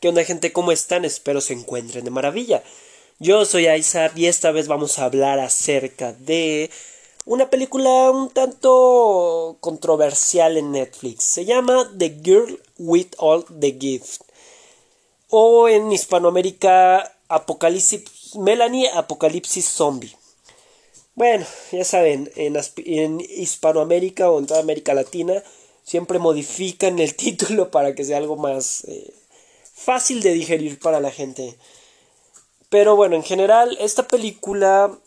¿Qué onda gente? ¿Cómo están? Espero se encuentren de maravilla. Yo soy Isaac y esta vez vamos a hablar acerca de una película un tanto controversial en Netflix. Se llama The Girl with All the Gifts. O en Hispanoamérica, Apocalipsis, Melanie Apocalipsis Zombie. Bueno, ya saben, en, en Hispanoamérica o en toda América Latina siempre modifican el título para que sea algo más eh, fácil de digerir para la gente. Pero bueno, en general, esta película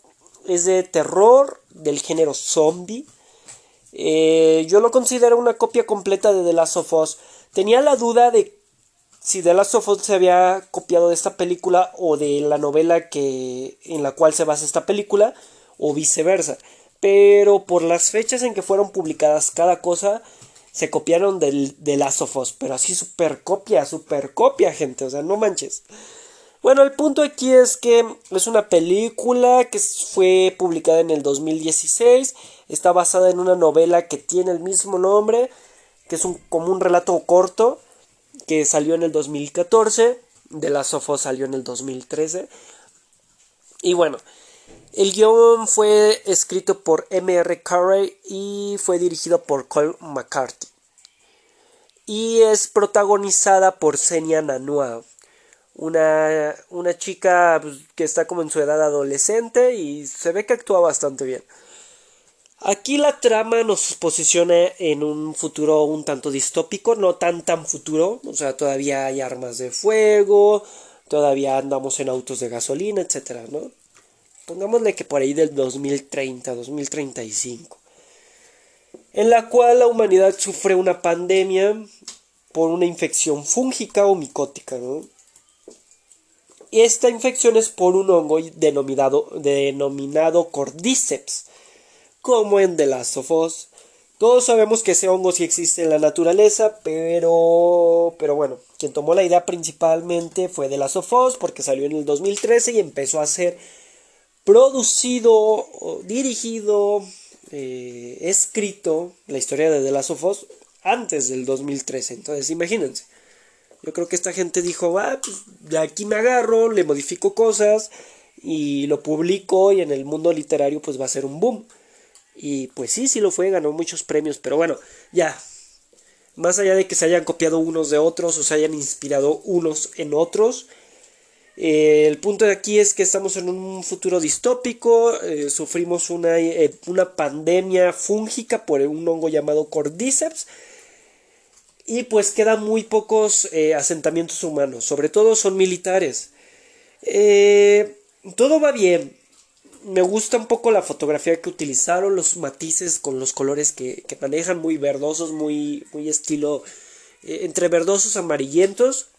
es de terror del género zombie. Eh, yo lo considero una copia completa de The Last of Us. Tenía la duda de si The Last of Us se había copiado de esta película o de la novela que, en la cual se basa esta película o viceversa. Pero por las fechas en que fueron publicadas cada cosa, se copiaron del, de Last of Us, pero así super copia, super copia, gente, o sea, no manches. Bueno, el punto aquí es que es una película que fue publicada en el 2016, está basada en una novela que tiene el mismo nombre, que es un, como un relato corto, que salió en el 2014, de Last of Us salió en el 2013. Y bueno, el guion fue escrito por M.R. Carey y fue dirigido por Cole McCarthy. Y es protagonizada por Senia Nanua, una, una chica pues, que está como en su edad adolescente y se ve que actúa bastante bien. Aquí la trama nos posiciona en un futuro un tanto distópico, no tan tan futuro, o sea, todavía hay armas de fuego, todavía andamos en autos de gasolina, etcétera, ¿no? Pongámosle que por ahí del 2030, 2035, en la cual la humanidad sufre una pandemia por una infección fúngica o micótica, ¿no? Esta infección es por un hongo denominado, denominado como en The Last of Us. Todos sabemos que ese hongo sí existe en la naturaleza, pero, pero bueno, quien tomó la idea principalmente fue The Last of porque salió en el 2013 y empezó a ser producido, dirigido, eh, escrito la historia de The Last of Us antes del 2013. Entonces, imagínense. Yo creo que esta gente dijo, ah, pues de aquí me agarro, le modifico cosas y lo publico y en el mundo literario pues va a ser un boom. Y pues sí, sí lo fue, ganó muchos premios, pero bueno, ya. Más allá de que se hayan copiado unos de otros o se hayan inspirado unos en otros, eh, el punto de aquí es que estamos en un futuro distópico, eh, sufrimos una, eh, una, pandemia fúngica por un hongo llamado Cordyceps y pues quedan muy pocos asentamientos humanos, sobre todo son militares. todo va bien, me gusta un poco la fotografía que utilizaron, los matices con los colores que, que manejan, muy verdosos, muy, muy estilo entre verdosos amarillentos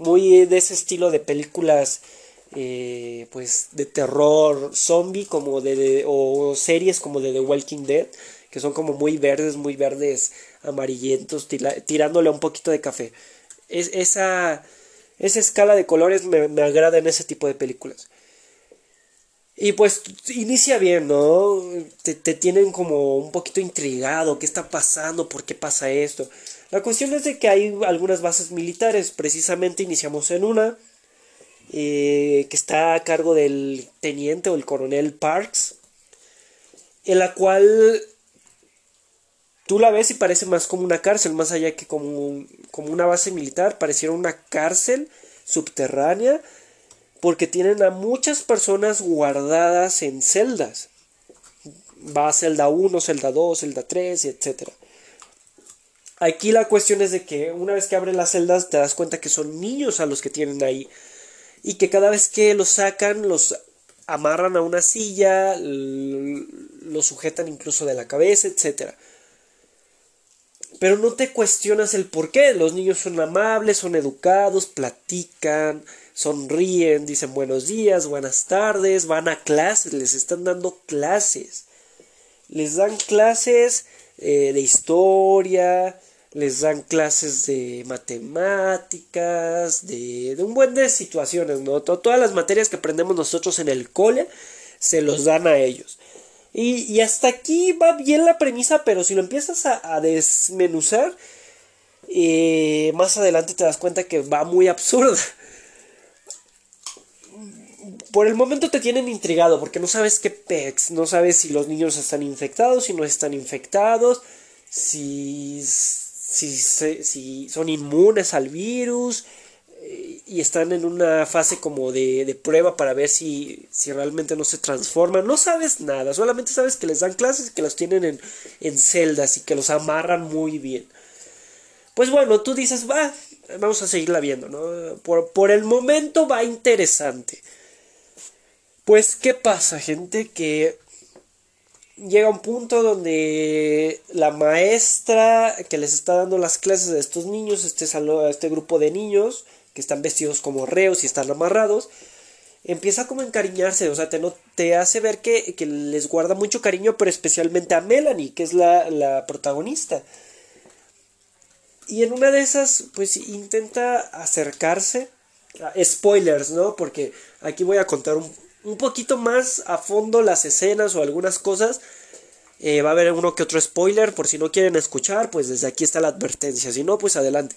muy de ese estilo de películas eh, pues de terror zombie como de, o series como de The Walking Dead que son como muy verdes muy verdes amarillentos tirándole un poquito de café es, esa esa escala de colores me, me agrada en ese tipo de películas y pues inicia bien, ¿no? Te, te, tienen como un poquito intrigado, ¿qué está pasando? ¿Por qué pasa esto? La cuestión es de que hay algunas bases militares, precisamente iniciamos en una, eh, que está a cargo del teniente o el coronel Parks, en la cual tú la ves y parece más como una cárcel, más allá que como, como una base militar, pareciera una cárcel subterránea, porque tienen a muchas personas guardadas en celdas. Va a celda 1, celda 2, celda 3, etcétera. Aquí la cuestión es de que una vez que abren las celdas te das cuenta que son niños a los que tienen ahí y que cada vez que los sacan los amarran a una silla, los sujetan incluso de la cabeza, etc. Pero no te cuestionas el por qué. Los niños son amables, son educados, platican, sonríen, dicen buenos días, buenas tardes, van a clases, les están dando clases. Les dan clases eh, de historia, les dan clases de matemáticas, de, un buen de situaciones, ¿no? Todas las materias que aprendemos nosotros en el cole se los dan a ellos. Y, hasta aquí va bien la premisa, pero si lo empiezas a, desmenuzar, Y más adelante te das cuenta que va muy absurda. Por el momento te tienen intrigado porque no sabes qué pex, no sabes si los niños están infectados, si no están infectados, si, si, si son inmunes al virus, y están en una fase como de, de prueba para ver si, si, realmente no se transforman. No sabes nada, solamente sabes que les dan clases y que los tienen en, en celdas y que los amarran muy bien. Pues bueno, tú dices, va, vamos a seguirla viendo, ¿no? Por, por el momento va interesante. Pues, ¿qué pasa, gente? Que llega un punto donde la maestra que les está dando las clases a estos niños, este, este grupo de niños, que están vestidos como reos y están amarrados, empieza como a encariñarse, o sea, te, no, te hace ver que, que, les guarda mucho cariño, pero especialmente a Melanie, que es la, la protagonista. Y en una de esas, pues intenta acercarse. spoilers, ¿no? Porque aquí voy a contar un, un, poquito más a fondo las escenas o algunas cosas. Eh, va a haber uno que otro spoiler, por si no quieren escuchar, pues desde aquí está la advertencia. Si no, pues adelante.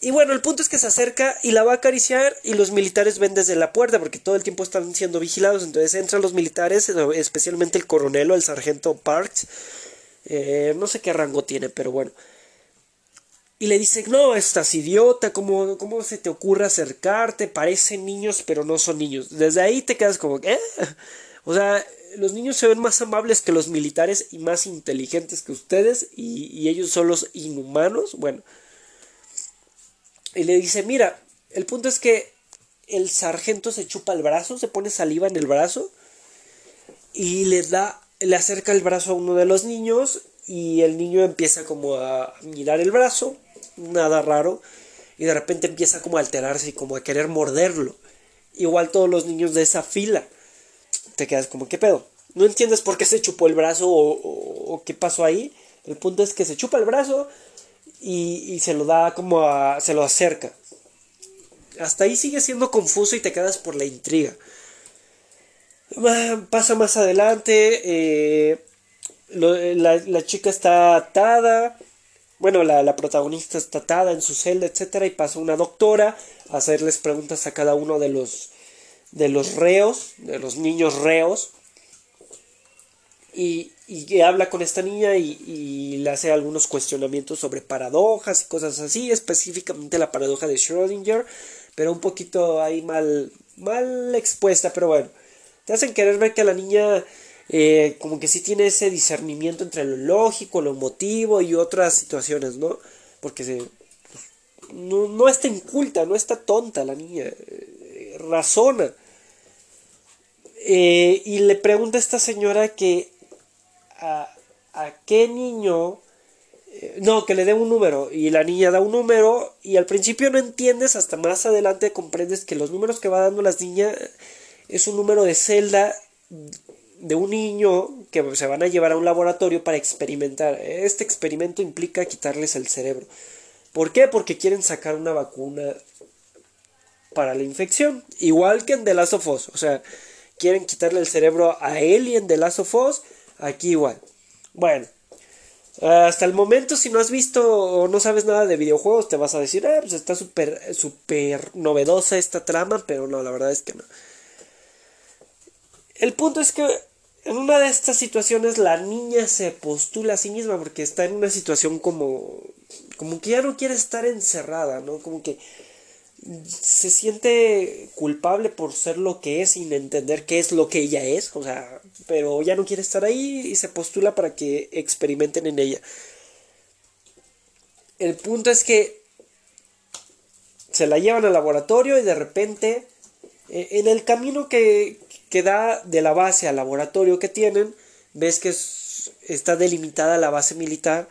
Y bueno, el punto es que se acerca y la va a acariciar y los militares ven desde la puerta porque todo el tiempo están siendo vigilados. Entonces entran los militares, especialmente el coronel o el sargento Parks. Eh, no sé qué rango tiene, pero bueno. Y le dice, no, estás idiota, ¿cómo, ¿cómo se te ocurre acercarte? Parecen niños, pero no son niños. Desde ahí te quedas como, ¿eh? O sea, los niños se ven más amables que los militares y más inteligentes que ustedes y, y ellos son los inhumanos. Bueno, y le dice, mira, el punto es que el sargento se chupa el brazo, se pone saliva en el brazo y le da, le acerca el brazo a uno de los niños y el niño empieza como a mirar el brazo, nada raro, y de repente empieza como a alterarse y como a querer morderlo. Igual todos los niños de esa fila. Te quedas como, ¿qué pedo? No entiendes por qué se chupó el brazo o, o qué pasó ahí. El punto es que se chupa el brazo, y, se lo da como a, se lo acerca. Hasta ahí sigue siendo confuso y te quedas por la intriga. Pasa más adelante, eh, la, chica está atada, bueno, la, protagonista está atada en su celda, etc. Y pasa una doctora a hacerles preguntas a cada uno de los, de los reos, de los niños reos. Y, y habla con esta niña y, le hace algunos cuestionamientos sobre paradojas y cosas así, específicamente la paradoja de Schrödinger, pero un poquito ahí mal, mal expuesta, pero bueno, te hacen querer ver que la niña eh, como que sí tiene ese discernimiento entre lo lógico, lo emotivo y otras situaciones, ¿no? Porque se, no, no está inculta, no está tonta la niña, eh, razona. Eh, y le pregunta a esta señora que a, qué niño no, que le dé un número y la niña da un número y al principio no entiendes, hasta más adelante comprendes que los números que va dando las niñas es un número de celda de un niño que se van a llevar a un laboratorio para experimentar. Este experimento implica quitarles el cerebro. ¿Por qué? Porque quieren sacar una vacuna para la infección, igual que en The Last of Us, o sea, quieren quitarle el cerebro a Alien de Last of Us Aquí igual. Bueno. Hasta el momento, si no has visto o no sabes nada de videojuegos, te vas a decir, ah, pues está súper, súper novedosa esta trama, pero no, la verdad es que no. El punto es que en una de estas situaciones la niña se postula a sí misma porque está en una situación como, como que ya no quiere estar encerrada, ¿no? Como que se siente culpable por ser lo que es sin entender qué es lo que ella es, o sea, pero ya no quiere estar ahí y se postula para que experimenten en ella. El punto es que se la llevan al laboratorio y de repente eh, en el camino que, que da de la base al laboratorio que tienen, ves que está delimitada la base militar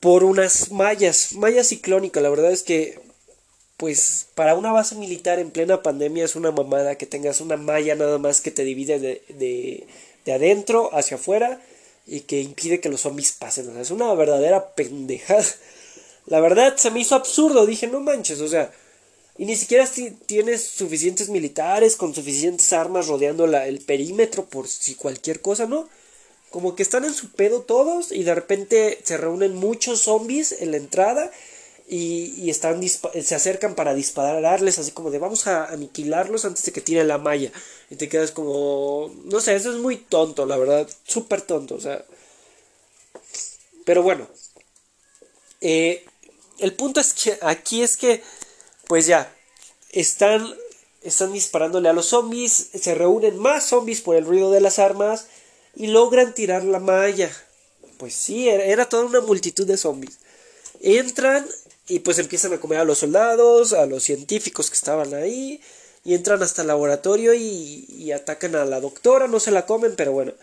por unas mallas, mallas ciclónicas, la verdad es que pues para una base militar en plena pandemia es una mamada que tengas una malla nada más que te divide de, de, de adentro hacia afuera y que impide que los zombies pasen. O sea, es una verdadera pendejada. La verdad se me hizo absurdo. Dije, no manches, o sea, y ni siquiera tienes suficientes militares con suficientes armas rodeando la, el perímetro por si cualquier cosa, ¿no? Como que están en su pedo todos y de repente se reúnen muchos zombies en la entrada y, están se acercan para dispararles, así como de vamos a aniquilarlos antes de que tiren la malla. Y te quedas como, no sé, eso es muy tonto, la verdad, súper tonto, o sea. Pero bueno, eh, el punto es que aquí es que, pues ya, están, están disparándole a los zombies, se reúnen más zombies por el ruido de las armas y logran tirar la malla. Pues sí, era toda una multitud de zombies. Entran y pues empiezan a comer a los soldados, a los científicos que estaban ahí. Y entran hasta el laboratorio y, atacan a la doctora. No se la comen, pero bueno.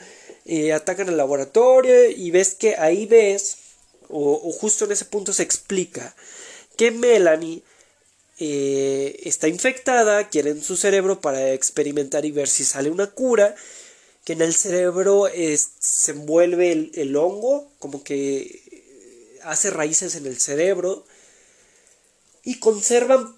Eh, atacan al laboratorio y ves que ahí ves, o, justo en ese punto se explica, que Melanie eh, está infectada, quieren su cerebro para experimentar y ver si sale una cura. Que en el cerebro se envuelve el, hongo, como que hace raíces en el cerebro y conservan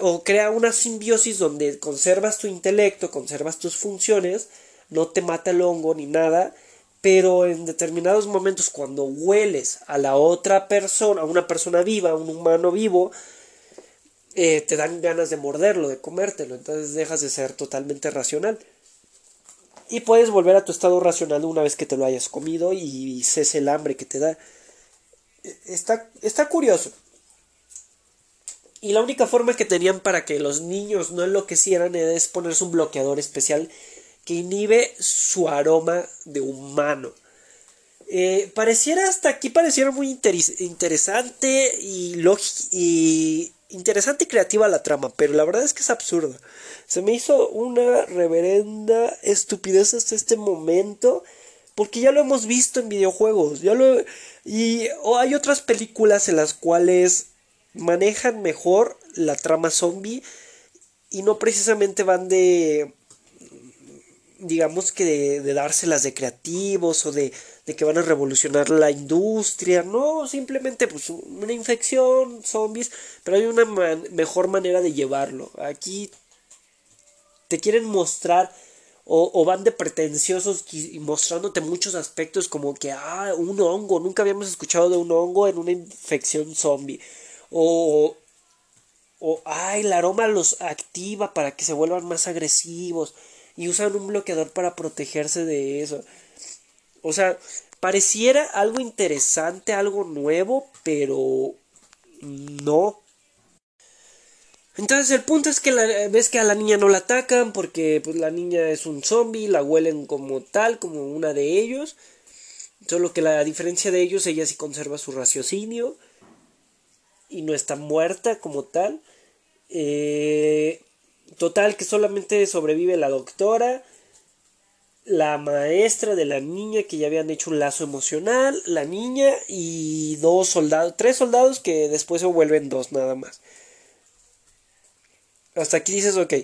o crea una simbiosis donde conservas tu intelecto, conservas tus funciones, no te mata el hongo ni nada, pero en determinados momentos cuando hueles a la otra persona, a una persona viva, a un humano vivo, eh, te dan ganas de morderlo, de comértelo, entonces dejas de ser totalmente racional. Y puedes volver a tu estado racional una vez que te lo hayas comido y cese el hambre que te da. E, está, está curioso. Y la única forma que tenían para que los niños no enloquecieran es ponerse un bloqueador especial que inhibe su aroma de humano. Eh, pareciera hasta aquí pareciera muy interesante y, y interesante y creativa la trama, pero la verdad es que es absurda. Se me hizo una reverenda estupidez hasta este momento, porque ya lo hemos visto en videojuegos, ya lo y hay otras películas en las cuales manejan mejor la trama zombie y no precisamente van de digamos que de, de dárselas de creativos o de, de, que van a revolucionar la industria, no, simplemente pues una infección, zombies, pero hay una mejor manera de llevarlo. Aquí te quieren mostrar o, o, van de pretenciosos y mostrándote muchos aspectos como que, ah, un hongo, nunca habíamos escuchado de un hongo en una infección zombie. O, o, ay, el aroma los activa para que se vuelvan más agresivos. Y usan un bloqueador para protegerse de eso. O sea, pareciera algo interesante, algo nuevo, pero no. Entonces el punto es que la, ves que a la niña no la atacan porque pues, la niña es un zombie, la huelen como tal, como una de ellos. Solo que la diferencia de ellos, ella sí conserva su raciocinio y no está muerta como tal. Eh, total que solamente sobrevive la doctora, la maestra de la niña que ya habían hecho un lazo emocional, la niña y dos soldados, tres soldados que después se vuelven dos nada más. Hasta aquí dices, ok.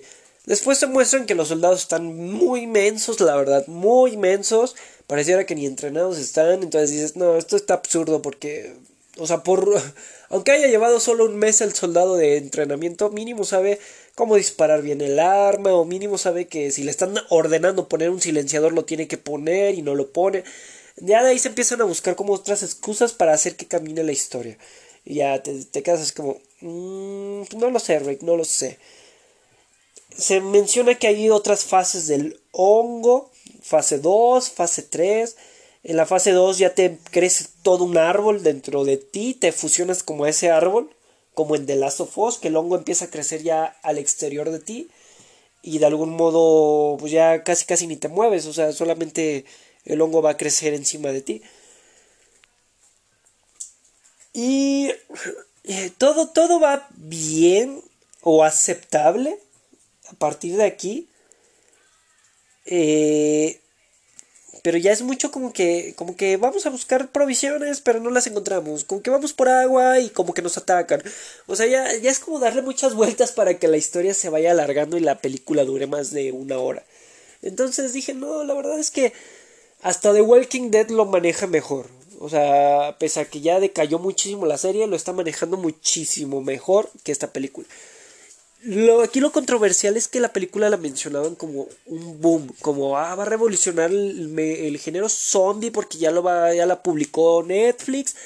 Después se muestran que los soldados están muy mensos, la verdad, muy mensos. Pareciera que ni entrenados están. Entonces dices, no, esto está absurdo porque o sea, por aunque haya llevado solo un mes el soldado de entrenamiento, mínimo sabe cómo disparar bien el arma, o mínimo sabe que si le están ordenando poner un silenciador lo tiene que poner y no lo pone. Ya de ahí se empiezan a buscar como otras excusas para hacer que camine la historia. Y ya te, quedas así como, mm, no lo sé, Rick, no lo sé. Se menciona que hay otras fases del hongo, fase 2, fase 3 en la fase 2 ya te crece todo un árbol dentro de ti, te fusionas como ese árbol, como en The Last of Us, que el hongo empieza a crecer ya al exterior de ti y de algún modo pues ya casi casi ni te mueves, o sea, solamente el hongo va a crecer encima de ti. Y eh, todo, todo va bien o aceptable a partir de aquí. Eh, pero ya es mucho como que como que vamos a buscar provisiones pero no las encontramos. Como que vamos por agua y como que nos atacan. O sea ya, ya es como darle muchas vueltas para que la historia se vaya alargando y la película dure más de una hora. Entonces dije no la verdad es que hasta The Walking Dead lo maneja mejor. O sea pese a que ya decayó muchísimo la serie lo está manejando muchísimo mejor que esta película lo, aquí lo controversial es que la película la mencionaban como un boom, como ah, va a revolucionar el, género zombie porque ya lo va, ya la publicó Netflix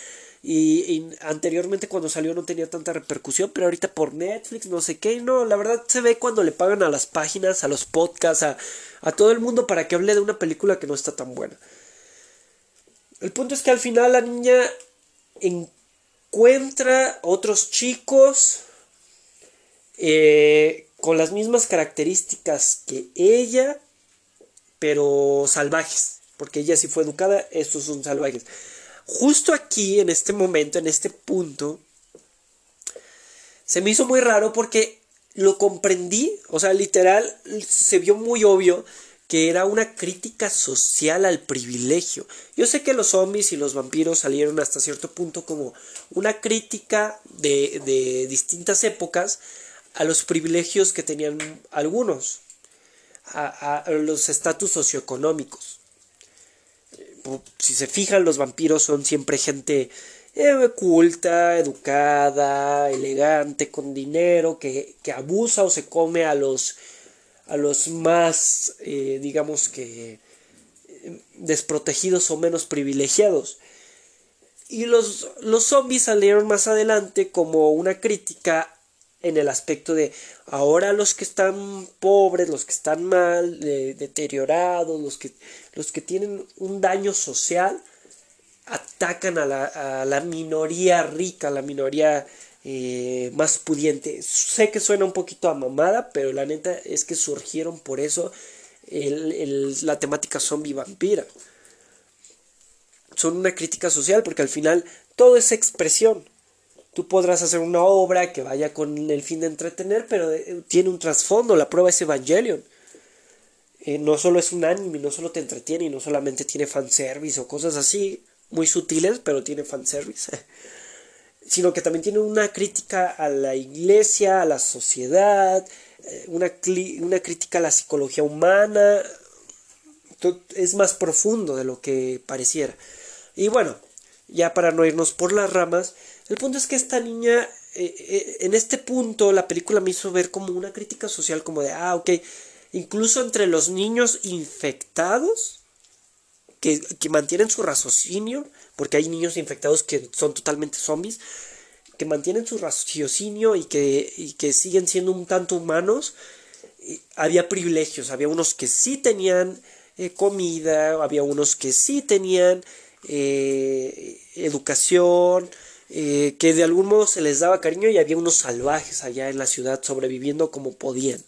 Y, anteriormente cuando salió no tenía tanta repercusión, pero ahorita por Netflix, no sé qué, no, la verdad se ve cuando le pagan a las páginas, a los podcasts, a, a todo el mundo para que hable de una película que no está tan buena. El punto es que al final la niña encuentra otros chicos eh, con las mismas características que ella, pero salvajes, porque ella sí fue educada, estos son salvajes. Justo aquí, en este momento, en este punto, se me hizo muy raro porque lo comprendí, o sea, literal, se vio muy obvio que era una crítica social al privilegio. Yo sé que los zombies y los vampiros salieron hasta cierto punto como una crítica de, de distintas épocas a los privilegios que tenían algunos, a, los estatus socioeconómicos. Si se fijan, los vampiros son siempre gente eh, culta, educada, elegante, con dinero, que, que, abusa o se come a los, a los más, eh, digamos que, desprotegidos o menos privilegiados. Y los, los zombies salieron más adelante como una crítica en el aspecto de ahora los que están pobres, los que están mal, deteriorados, los que, los que tienen un daño social, atacan a la, a la minoría rica, a la minoría eh, más pudiente. Sé que suena un poquito a mamada, pero la neta es que surgieron por eso la temática zombie vampira. Son una crítica social porque al final todo es expresión. Tú podrás hacer una obra que vaya con el fin de entretener, pero eh, tiene un trasfondo. La prueba es Evangelion. Eh, no solo es un anime, no solo te entretiene y no solamente tiene fanservice o cosas así, muy sutiles, pero tiene fanservice. sino que también tiene una crítica a la iglesia, a la sociedad, eh, una, una crítica a la psicología humana. Es más profundo de lo que pareciera. Y bueno, ya para no irnos por las ramas, el punto es que esta niña, eh, eh, en este punto, la película me hizo ver como una crítica social, como de, ah, ok, incluso entre los niños infectados, que, que mantienen su raciocinio, porque hay niños infectados que son totalmente zombies, que mantienen su raciocinio y que, y que siguen siendo un tanto humanos, había privilegios, había unos que sí tenían eh, comida, había unos que sí tenían educación, eh, que de algún modo se les daba cariño y había unos salvajes allá en la ciudad sobreviviendo como podían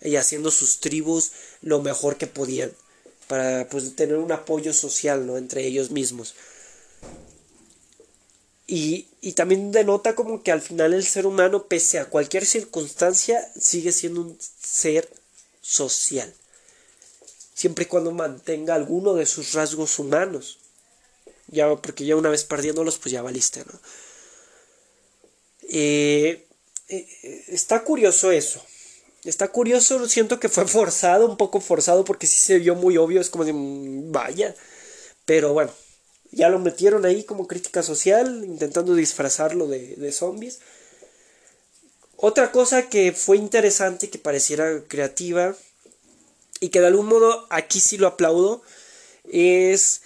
y haciendo sus tribus lo mejor que podían para pues tener un apoyo social ¿no? entre ellos mismos y, y también denota como que al final el ser humano pese a cualquier circunstancia sigue siendo un ser social siempre y cuando mantenga alguno de sus rasgos humanos ya, porque ya una vez perdiéndolos, pues ya valiste, ¿no? Eh, eh, está curioso eso. Está curioso, siento que fue forzado, un poco forzado, porque sí se vio muy obvio, es como de, mm, vaya. Pero bueno, ya lo metieron ahí como crítica social, intentando disfrazarlo de, de zombies. Otra cosa que fue interesante, que pareciera creativa, y que de algún modo aquí sí lo aplaudo, es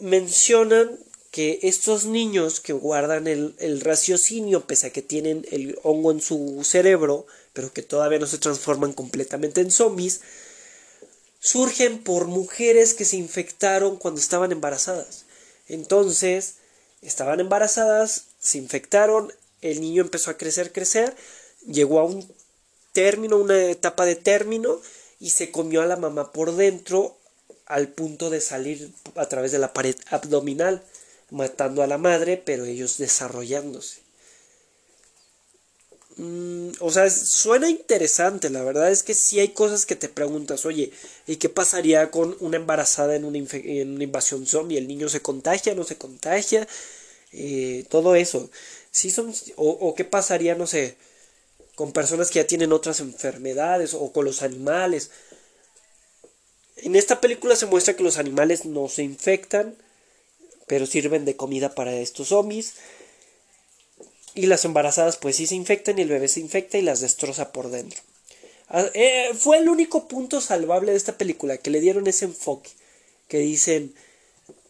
mencionan que estos niños que guardan el, raciocinio, pese a que tienen el hongo en su cerebro, pero que todavía no se transforman completamente en zombies, surgen por mujeres que se infectaron cuando estaban embarazadas. Entonces, estaban embarazadas, se infectaron, el niño empezó a crecer, crecer, llegó a un término, una etapa de término, y se comió a la mamá por dentro al punto de salir a través de la pared abdominal, matando a la madre, pero ellos desarrollándose. Mm, o sea, suena interesante, la verdad es que si hay cosas que te preguntas, oye, ¿y qué pasaría con una embarazada en una, invasión zombie? ¿El niño se contagia, no se contagia? Eh, todo eso. Sí son, o, o qué pasaría, no sé, con personas que ya tienen otras enfermedades o con los animales. En esta película se muestra que los animales no se infectan, pero sirven de comida para estos zombies. Y las embarazadas pues sí se infectan y el bebé se infecta y las destroza por dentro. Ah, eh, fue el único punto salvable de esta película, que le dieron ese enfoque. Que dicen,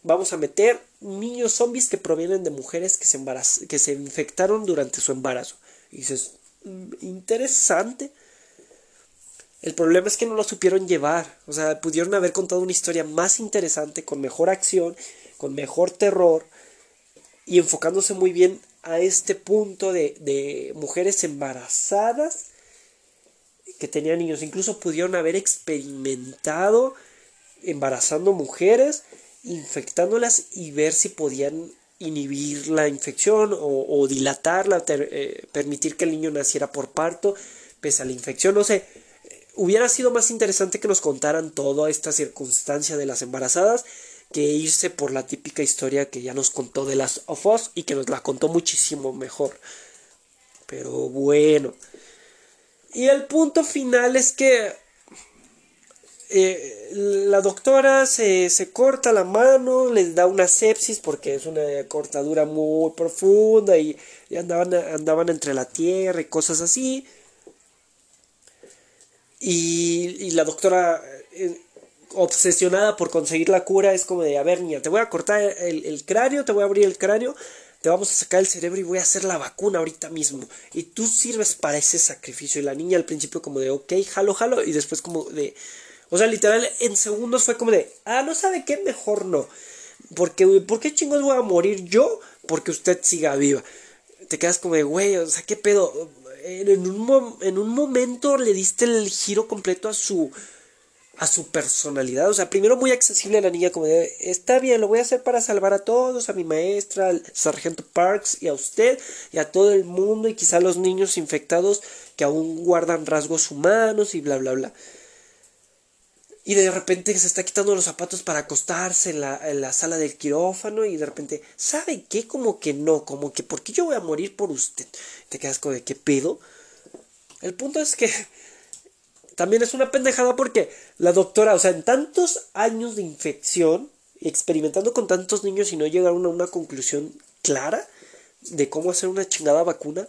vamos a meter niños zombies que provienen de mujeres que se, que se infectaron durante su embarazo. Y dices, mm, interesante. El problema es que no lo supieron llevar. O sea, pudieron haber contado una historia más interesante, con mejor acción, con mejor terror, y enfocándose muy bien a este punto de, mujeres embarazadas que tenían niños. Incluso pudieron haber experimentado embarazando mujeres, infectándolas y ver si podían inhibir la infección o, dilatarla, eh, permitir que el niño naciera por parto, pese a la infección. No sé, hubiera sido más interesante que nos contaran toda esta circunstancia de las embarazadas que irse por la típica historia que ya nos contó de las of Us y que nos la contó muchísimo mejor. Pero bueno. Y el punto final es que eh, la doctora se, se, corta la mano, les da una sepsis porque es una cortadura muy profunda y, andaban, andaban entre la tierra y cosas así. Y, la doctora, eh, obsesionada por conseguir la cura, es como de, a ver, niña, te voy a cortar el, el cráneo, te voy a abrir el cráneo, te vamos a sacar el cerebro y voy a hacer la vacuna ahorita mismo. Y tú sirves para ese sacrificio. Y la niña al principio como de, ok, jalo, jalo. Y después como de, o sea, literal, en segundos fue como de, ah, no sabe qué, mejor no. Porque, ¿por qué chingos voy a morir yo? Porque usted siga viva. Te quedas como de, güey, o sea, qué pedo. En un, en un momento le diste el giro completo a su, a su personalidad. O sea, primero muy accesible a la niña, como de, está bien, lo voy a hacer para salvar a todos, a mi maestra, al sargento Parks y a usted y a todo el mundo y quizá a los niños infectados que aún guardan rasgos humanos y bla, bla, bla y de repente se está quitando los zapatos para acostarse en la, sala del quirófano y de repente, ¿sabe qué? Como que no, como que, ¿por qué yo voy a morir por usted? Te quedas como de qué pedo. El punto es que también es una pendejada porque la doctora, o sea, en tantos años de infección, experimentando con tantos niños y no llegaron a una conclusión clara de cómo hacer una chingada vacuna,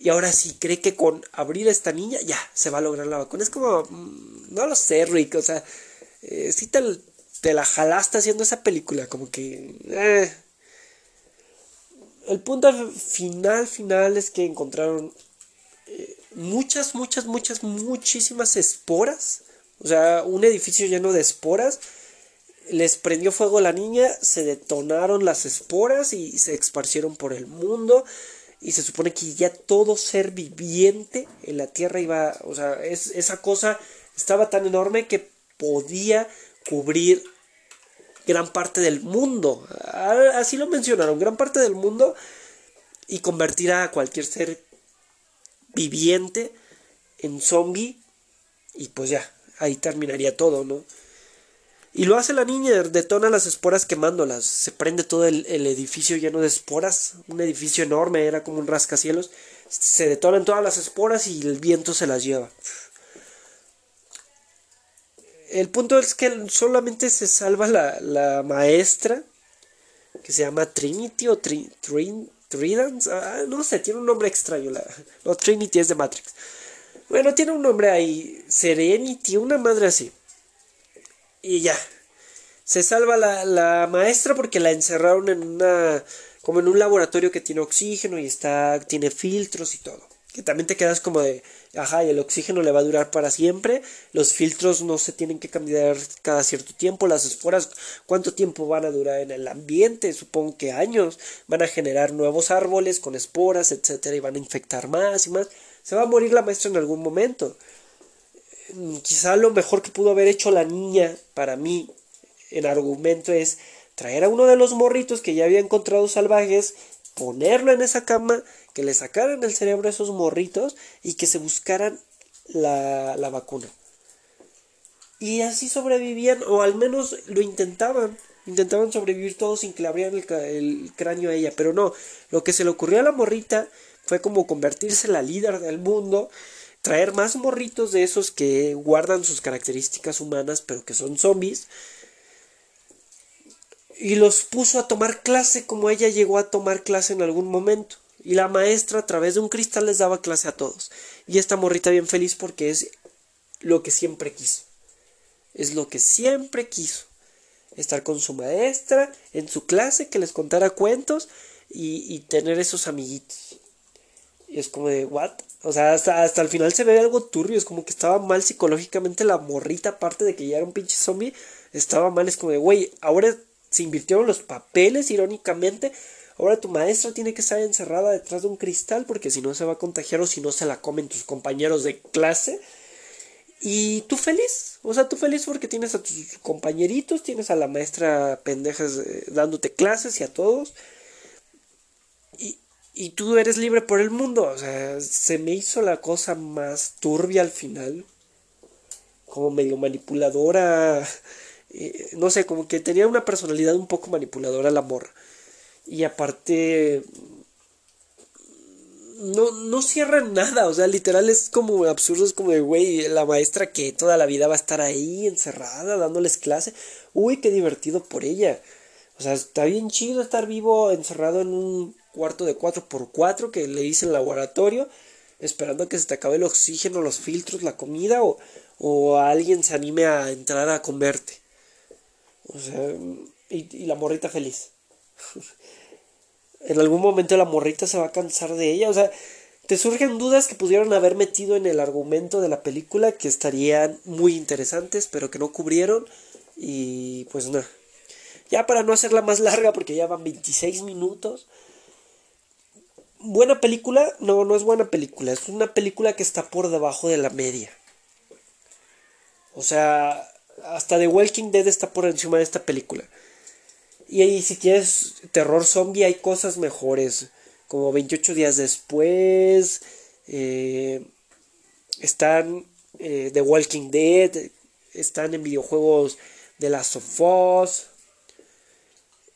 y ahora sí cree que con abrir esta niña ya se va a lograr la vacuna. Es como, mm, no lo sé, Rick, o sea, eh, sí te, la jalaste haciendo esa película, como que... Eh. El punto final, final es que encontraron eh, muchas, muchas, muchas, muchísimas esporas. O sea, un edificio lleno de esporas. Les prendió fuego la niña, se detonaron las esporas y se esparcieron por el mundo y se supone que ya todo ser viviente en la Tierra iba, o sea, es, esa cosa estaba tan enorme que podía cubrir gran parte del mundo. Así lo mencionaron, gran parte del mundo y convertir a cualquier ser viviente en zombie y pues ya, ahí terminaría todo, ¿no? Y lo hace la niña, detona las esporas quemándolas. Se prende todo el, edificio lleno de esporas. Un edificio enorme, era como un rascacielos. Se detonan todas las esporas y el viento se las lleva. El punto es que solamente se salva la, maestra, que se llama Trinity o Tridance. Ah, no sé, tiene un nombre extraño. La, no, Trinity es de Matrix. Bueno, tiene un nombre ahí. Serenity, una madre así. Y ya. Se salva la, la maestra porque la encerraron en una. como en un laboratorio que tiene oxígeno y está. tiene filtros y todo. Que también te quedas como de. Ajá, y el oxígeno le va a durar para siempre. Los filtros no se tienen que cambiar cada cierto tiempo. Las esporas, ¿cuánto tiempo van a durar en el ambiente? Supongo que años. Van a generar nuevos árboles con esporas, etcétera, y van a infectar más y más. Se va a morir la maestra en algún momento. Quizá lo mejor que pudo haber hecho la niña para mí en argumento es traer a uno de los morritos que ya había encontrado salvajes, ponerlo en esa cama, que le sacaran el cerebro a esos morritos y que se buscaran la, la vacuna. Y así sobrevivían, o al menos lo intentaban. Intentaban sobrevivir todos sin que le abrieran el, el, cráneo a ella. Pero no, lo que se le ocurrió a la morrita fue como convertirse en la líder del mundo traer más morritos de esos que guardan sus características humanas pero que son zombies y los puso a tomar clase como ella llegó a tomar clase en algún momento y la maestra a través de un cristal les daba clase a todos y esta morrita bien feliz porque es lo que siempre quiso es lo que siempre quiso estar con su maestra, en su clase, que les contara cuentos y, tener esos amiguitos. Y es como de, ¿what? O sea, hasta, hasta el final se ve algo turbio, es como que estaba mal psicológicamente la morrita, aparte de que ya era un pinche zombie, estaba mal, es como de, güey, ahora se invirtieron los papeles, irónicamente, ahora tu maestra tiene que estar encerrada detrás de un cristal porque si no se va a contagiar o si no se la comen tus compañeros de clase. Y tú feliz, o sea, tú feliz porque tienes a tus compañeritos, tienes a la maestra pendejas eh, dándote clases y a todos. Y, tú eres libre por el mundo, o sea, se me hizo la cosa más turbia al final, como medio manipuladora, eh, no sé, como que tenía una personalidad un poco manipuladora la morra. Y aparte, no, no cierran nada, o sea, literal es como absurdo, es como de, güey, la maestra que toda la vida va a estar ahí encerrada dándoles clase, uy, qué divertido por ella. O sea, está bien chido estar vivo encerrado en un cuarto de 4x4 que le hice el laboratorio, esperando que se te acabe el oxígeno, los filtros, la comida o, o alguien se anime a entrar a comerte. O sea, y, y la morrita feliz. en algún momento la morrita se va a cansar de ella. O sea, te surgen dudas que pudieron haber metido en el argumento de la película que estarían muy interesantes, pero que no cubrieron. Y pues nada. Ya para no hacerla más larga, porque ya van 26 minutos. Buena película, no, no es buena película, es una película que está por debajo de la media. O sea, hasta The Walking Dead está por encima de esta película. Y ahí si quieres terror zombie hay cosas mejores. Como 28 días después. Eh, están eh, The Walking Dead. Están en videojuegos de Last of Us.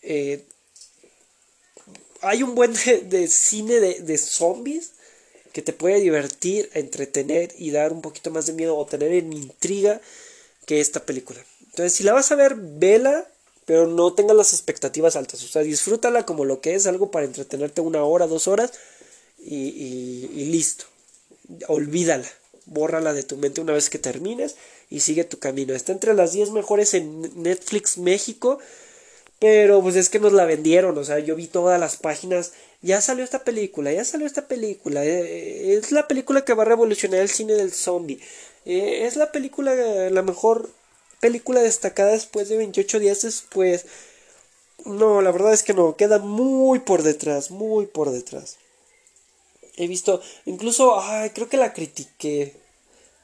Eh, hay un buen de, cine de, de, zombies que te puede divertir, entretener y dar un poquito más de miedo o tener en intriga que esta película. Entonces, si la vas a ver, vela pero no tengas las expectativas altas. O sea, disfrútala como lo que es, algo para entretenerte una hora, dos horas y, y, listo. Olvídala, bórrala de tu mente una vez que termines y sigue tu camino. Está entre las 10 mejores en Netflix México, pero pues es que nos la vendieron, o sea, yo vi todas las páginas, ya salió esta película, ya salió esta película, eh, eh, es la película que va a revolucionar el cine del zombie, eh, es la película, la mejor película destacada después de 28 días después. No, la verdad es que no, queda muy por detrás, muy por detrás. He visto, incluso, ay, creo que la critiqué.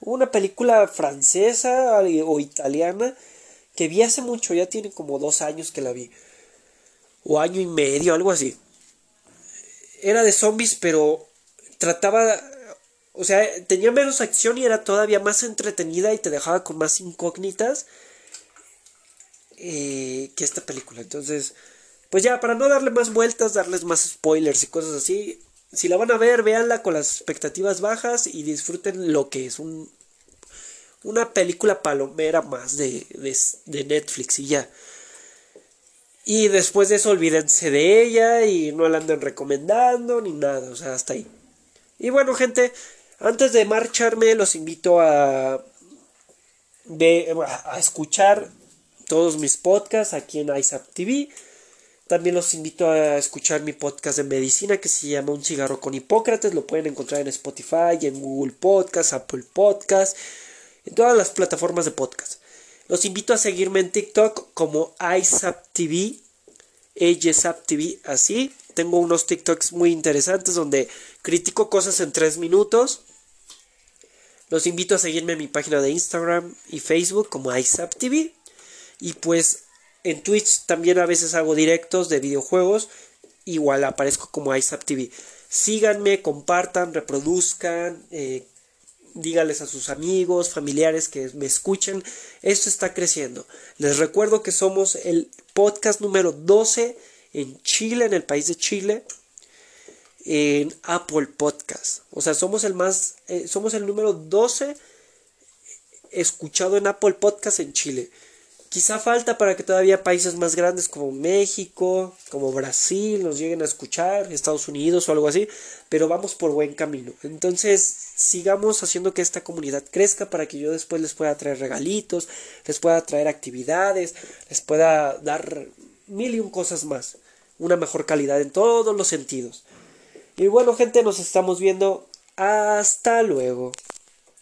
una película francesa o italiana que vi hace mucho, ya tiene como dos años que la vi. O año y medio, algo así. Era de zombies, pero trataba o sea, tenía menos acción y era todavía más entretenida y te dejaba con más incógnitas eh, que esta película. Entonces, pues ya, para no darle más vueltas, darles más spoilers y cosas así, si la van a ver, véanla con las expectativas bajas y disfruten lo que es un, una película palomera más de, de, Netflix y ya. Y después de eso olvídense de ella y no la anden recomendando ni nada, o sea, hasta ahí. Y bueno, gente, antes de marcharme, los invito a, a escuchar todos mis podcasts aquí en ISAP TV. También los invito a escuchar mi podcast de medicina que se llama Un cigarro con Hipócrates. Lo pueden encontrar en Spotify, en Google Podcast, Apple Podcast, en todas las plataformas de podcast. Los invito a seguirme en TikTok como ISAP TV, TV, así. Tengo unos TikToks muy interesantes donde critico cosas en 3 minutos los invito a seguirme en mi página de Instagram y Facebook como ISAPTV. Y pues en Twitch también a veces hago directos de videojuegos. Igual aparezco como ISAPTV. Síganme, compartan, reproduzcan, eh, díganles a sus amigos, familiares que me escuchen. Esto está creciendo. Les recuerdo que somos el podcast número 12 en Chile, en el país de Chile en Apple Podcast. O sea, somos el más, eh, somos el número 12 escuchado en Apple Podcast en Chile. Quizá falta para que todavía países más grandes como México, como Brasil nos lleguen a escuchar, Estados Unidos o algo así, pero vamos por buen camino. Entonces, sigamos haciendo que esta comunidad crezca para que yo después les pueda traer regalitos, les pueda traer actividades, les pueda dar mil y un cosas más. Una mejor calidad en todos los sentidos. Y bueno, gente, nos estamos viendo. Hasta luego.